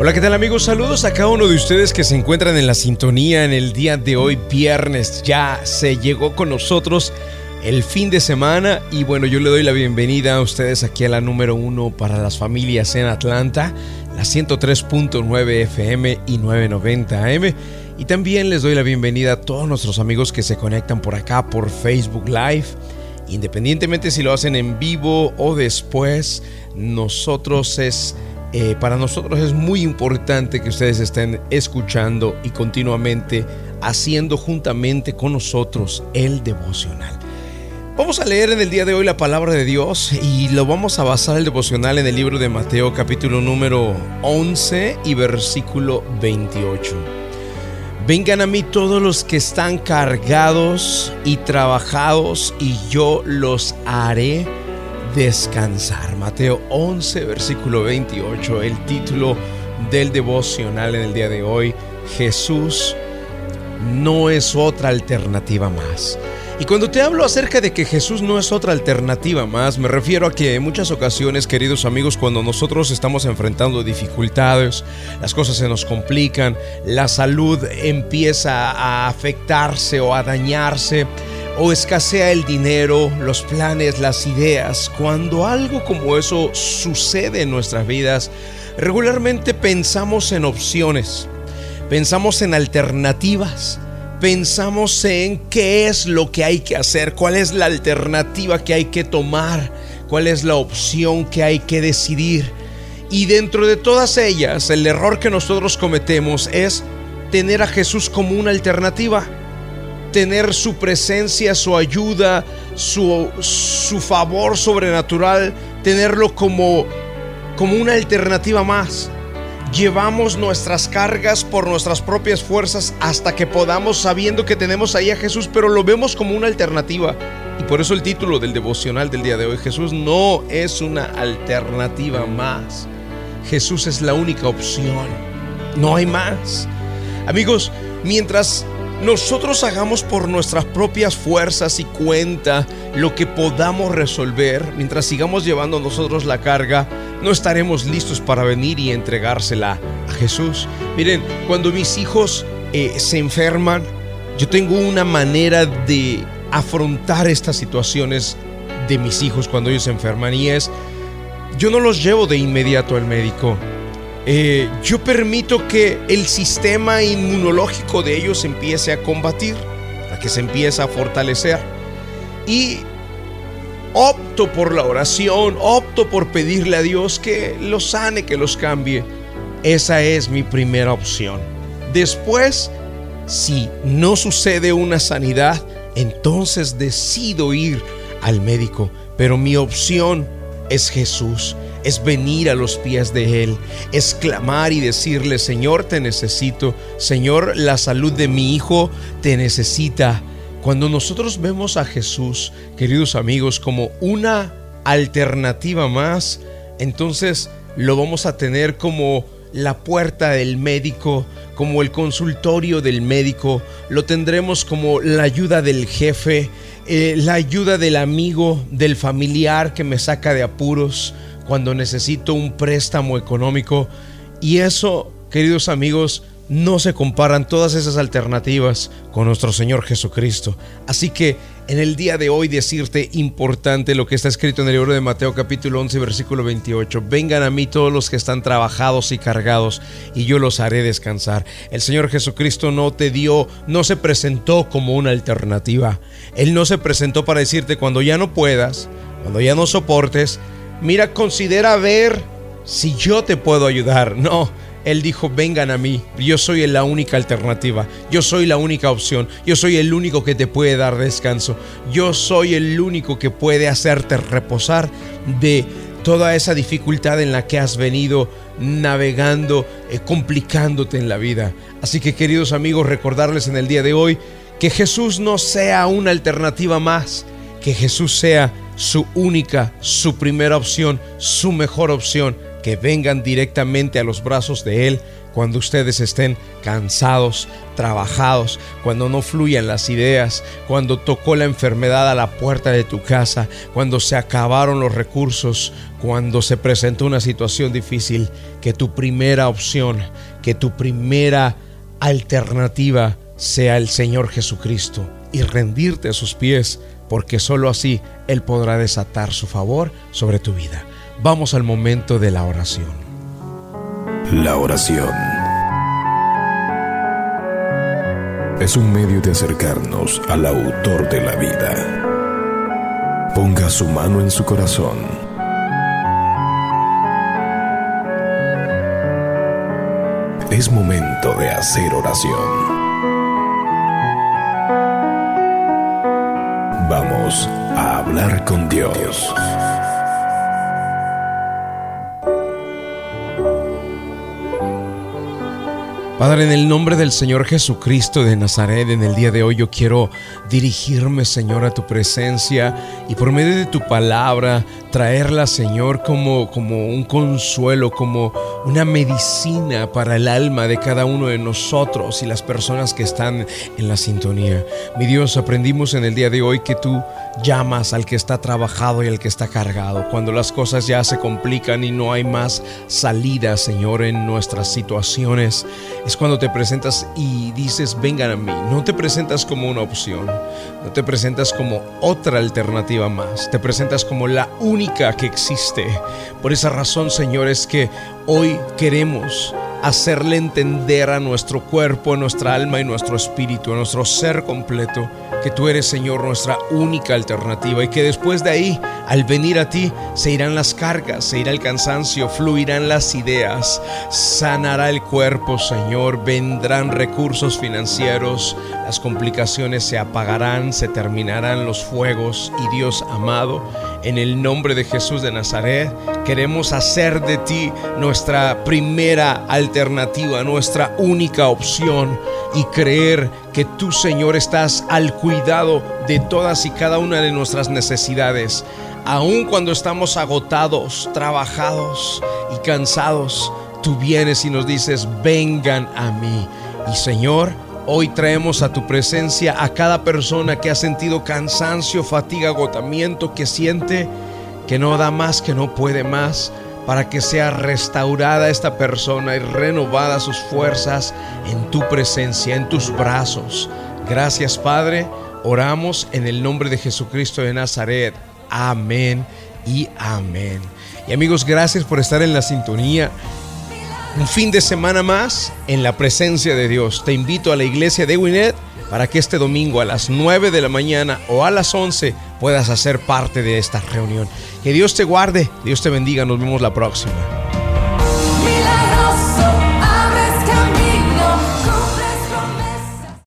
Hola, ¿qué tal amigos? Saludos a cada uno de ustedes que se encuentran en la sintonía en el día de hoy, viernes. Ya se llegó con nosotros el fin de semana y bueno, yo le doy la bienvenida a ustedes aquí a la número uno para las familias en Atlanta, la 103.9 FM y 990 AM. Y también les doy la bienvenida a todos nuestros amigos que se conectan por acá por Facebook Live. Independientemente si lo hacen en vivo o después, nosotros es eh, para nosotros es muy importante que ustedes estén escuchando y continuamente haciendo juntamente con nosotros el devocional. Vamos a leer en el día de hoy la palabra de Dios y lo vamos a basar el devocional en el libro de Mateo capítulo número 11 y versículo 28. Vengan a mí todos los que están cargados y trabajados y yo los haré descansar. Mateo 11, versículo 28, el título del devocional en el día de hoy, Jesús no es otra alternativa más. Y cuando te hablo acerca de que Jesús no es otra alternativa más, me refiero a que en muchas ocasiones, queridos amigos, cuando nosotros estamos enfrentando dificultades, las cosas se nos complican, la salud empieza a afectarse o a dañarse, o escasea el dinero, los planes, las ideas, cuando algo como eso sucede en nuestras vidas, regularmente pensamos en opciones, pensamos en alternativas, pensamos en qué es lo que hay que hacer, cuál es la alternativa que hay que tomar, cuál es la opción que hay que decidir. Y dentro de todas ellas, el error que nosotros cometemos es tener a Jesús como una alternativa tener su presencia, su ayuda, su, su favor sobrenatural, tenerlo como, como una alternativa más. Llevamos nuestras cargas por nuestras propias fuerzas hasta que podamos sabiendo que tenemos ahí a Jesús, pero lo vemos como una alternativa. Y por eso el título del devocional del día de hoy, Jesús no es una alternativa más. Jesús es la única opción. No hay más. Amigos, mientras nosotros hagamos por nuestras propias fuerzas y cuenta lo que podamos resolver, mientras sigamos llevando nosotros la carga, no estaremos listos para venir y entregársela a Jesús. Miren, cuando mis hijos eh, se enferman, yo tengo una manera de afrontar estas situaciones de mis hijos cuando ellos se enferman y es, yo no los llevo de inmediato al médico eh, yo permito que el sistema inmunológico de ellos empiece a combatir, a que se empiece a fortalecer. Y opto por la oración, opto por pedirle a Dios que los sane, que los cambie. Esa es mi primera opción. Después, si no sucede una sanidad, entonces decido ir al médico. Pero mi opción es Jesús es venir a los pies de Él, es clamar y decirle, Señor, te necesito, Señor, la salud de mi hijo te necesita. Cuando nosotros vemos a Jesús, queridos amigos, como una alternativa más, entonces lo vamos a tener como la puerta del médico, como el consultorio del médico, lo tendremos como la ayuda del jefe, eh, la ayuda del amigo, del familiar que me saca de apuros, cuando necesito un préstamo económico. Y eso, queridos amigos, no se comparan todas esas alternativas con nuestro Señor Jesucristo. Así que en el día de hoy decirte importante lo que está escrito en el libro de Mateo capítulo 11 versículo 28. Vengan a mí todos los que están trabajados y cargados y yo los haré descansar. El Señor Jesucristo no te dio, no se presentó como una alternativa. Él no se presentó para decirte cuando ya no puedas, cuando ya no soportes, mira, considera ver si yo te puedo ayudar. No, él dijo, vengan a mí, yo soy la única alternativa, yo soy la única opción, yo soy el único que te puede dar descanso, yo soy el único que puede hacerte reposar de toda esa dificultad en la que has venido navegando, eh, complicándote en la vida. Así que queridos amigos, recordarles en el día de hoy que Jesús no sea una alternativa más, que Jesús sea su única, su primera opción, su mejor opción, que vengan directamente a los brazos de Él cuando ustedes estén cansados, trabajados, cuando no fluyan las ideas, cuando tocó la enfermedad a la puerta de tu casa, cuando se acabaron los recursos, cuando se presentó una situación difícil, que tu primera opción, que tu primera alternativa sea el Señor Jesucristo y rendirte a sus pies, porque sólo así Él podrá desatar su favor sobre tu vida. Vamos al momento de la oración. La oración es un medio de acercarnos al autor de la vida. Ponga su mano en su corazón. Es momento de hacer oración. Vamos a hablar con Dios. Padre, en el nombre del Señor Jesucristo de Nazaret, en el día de hoy yo quiero dirigirme, Señor, a tu presencia y por medio de tu palabra traerla, Señor, como, como un consuelo, como una medicina para el alma de cada uno de nosotros y las personas que están en la sintonía. Mi Dios, aprendimos en el día de hoy que tú llamas al que está trabajado y al que está cargado. Cuando las cosas ya se complican y no hay más salida, Señor, en nuestras situaciones, es cuando te presentas y dices, vengan a mí. No te presentas como una opción, no te presentas como otra alternativa más, te presentas como la única que existe. Por esa razón, Señor, es que hoy queremos hacerle entender a nuestro cuerpo, a nuestra alma y nuestro espíritu, a nuestro ser completo, que tú eres, Señor, nuestra única alternativa y que después de ahí, al venir a ti, se irán las cargas, se irá el cansancio, fluirán las ideas, sanará el cuerpo, Señor, vendrán recursos financieros, las complicaciones se apagarán, se terminarán los fuegos y Dios amado, en el nombre de Jesús de Nazaret, queremos hacer de ti nuestra primera alternativa, nuestra única opción y creer que tú, Señor, estás al cuidado de todas y cada una de nuestras necesidades. Aun cuando estamos agotados, trabajados y cansados, tú vienes y nos dices, vengan a mí. Y Señor, Hoy traemos a tu presencia a cada persona que ha sentido cansancio, fatiga, agotamiento, que siente que no da más, que no puede más, para que sea restaurada esta persona y renovada sus fuerzas en tu presencia, en tus brazos. Gracias Padre, oramos en el nombre de Jesucristo de Nazaret. Amén y amén. Y amigos, gracias por estar en la sintonía un fin de semana más en la presencia de Dios. Te invito a la iglesia de Winet para que este domingo a las 9 de la mañana o a las 11 puedas hacer parte de esta reunión. Que Dios te guarde, Dios te bendiga, nos vemos la próxima.